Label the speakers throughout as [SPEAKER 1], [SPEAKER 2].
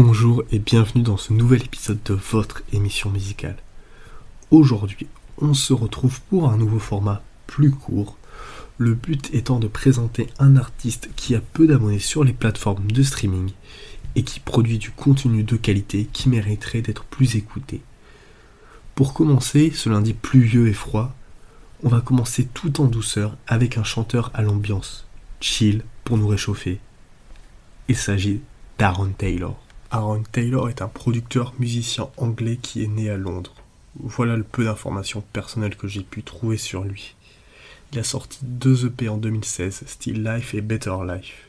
[SPEAKER 1] Bonjour et bienvenue dans ce nouvel épisode de votre émission musicale. Aujourd'hui, on se retrouve pour un nouveau format plus court, le but étant de présenter un artiste qui a peu d'abonnés sur les plateformes de streaming et qui produit du contenu de qualité qui mériterait d'être plus écouté. Pour commencer, ce lundi pluvieux et froid, on va commencer tout en douceur avec un chanteur à l'ambiance chill pour nous réchauffer. Il s'agit d'Aaron Taylor. Aaron Taylor est un producteur musicien anglais qui est né à Londres. Voilà le peu d'informations personnelles que j'ai pu trouver sur lui. Il a sorti deux EP en 2016, Still Life et Better Life.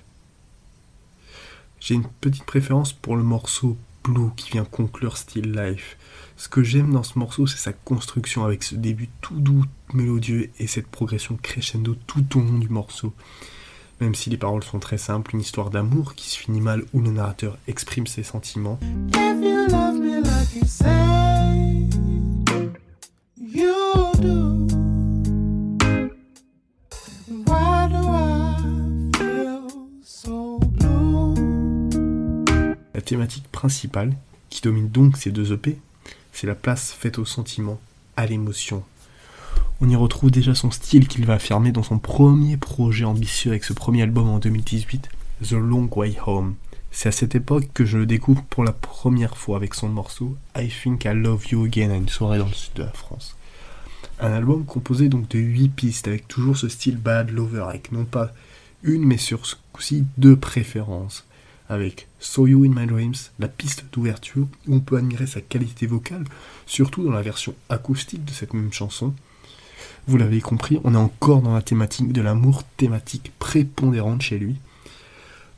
[SPEAKER 1] J'ai une petite préférence pour le morceau Blue qui vient conclure Still Life. Ce que j'aime dans ce morceau, c'est sa construction avec ce début tout doux, mélodieux et cette progression crescendo tout au long du morceau. Même si les paroles sont très simples, une histoire d'amour qui se finit mal où le narrateur exprime ses sentiments. La thématique principale, qui domine donc ces deux EP, c'est la place faite aux sentiments, à l'émotion, on y retrouve déjà son style qu'il va affirmer dans son premier projet ambitieux avec ce premier album en 2018, The Long Way Home. C'est à cette époque que je le découvre pour la première fois avec son morceau I Think I Love You Again à une soirée dans le sud de la France. Un album composé donc de 8 pistes avec toujours ce style bad lover avec non pas une mais sur ce coup-ci deux préférences avec So You in My Dreams, la piste d'ouverture où on peut admirer sa qualité vocale, surtout dans la version acoustique de cette même chanson, vous l'avez compris, on est encore dans la thématique de l'amour, thématique prépondérante chez lui.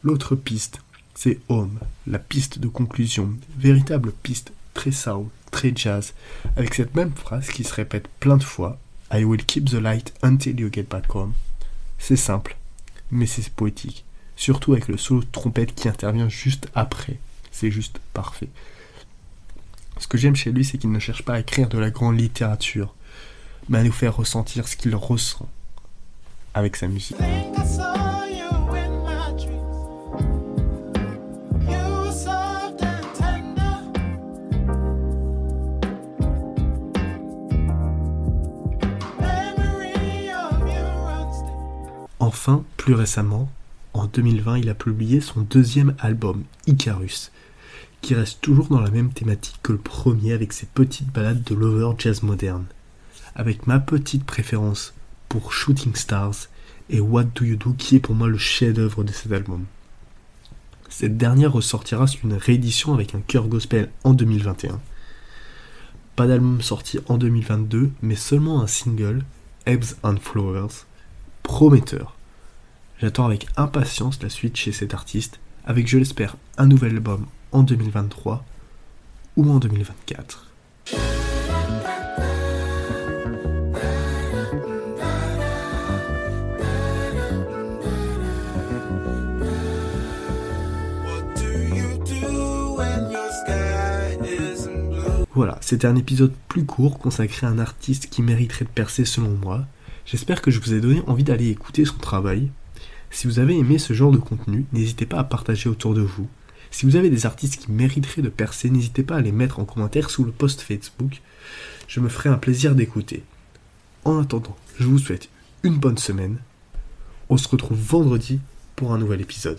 [SPEAKER 1] L'autre piste, c'est Home, la piste de conclusion, véritable piste très soul, très jazz, avec cette même phrase qui se répète plein de fois I will keep the light until you get back home. C'est simple, mais c'est poétique, surtout avec le solo de trompette qui intervient juste après. C'est juste parfait. Ce que j'aime chez lui, c'est qu'il ne cherche pas à écrire de la grande littérature mais à nous faire ressentir ce qu'il ressent avec sa musique. Enfin, plus récemment, en 2020, il a publié son deuxième album, Icarus, qui reste toujours dans la même thématique que le premier avec ses petites balades de lover jazz moderne avec ma petite préférence pour Shooting Stars et What Do You Do qui est pour moi le chef-d'œuvre de cet album. Cette dernière ressortira sur une réédition avec un cœur gospel en 2021. Pas d'album sorti en 2022, mais seulement un single, Ebbs and Flowers, prometteur. J'attends avec impatience la suite chez cet artiste, avec je l'espère un nouvel album en 2023 ou en 2024. Voilà, c'était un épisode plus court consacré à un artiste qui mériterait de percer selon moi. J'espère que je vous ai donné envie d'aller écouter son travail. Si vous avez aimé ce genre de contenu, n'hésitez pas à partager autour de vous. Si vous avez des artistes qui mériteraient de percer, n'hésitez pas à les mettre en commentaire sous le post Facebook. Je me ferai un plaisir d'écouter. En attendant, je vous souhaite une bonne semaine. On se retrouve vendredi pour un nouvel épisode.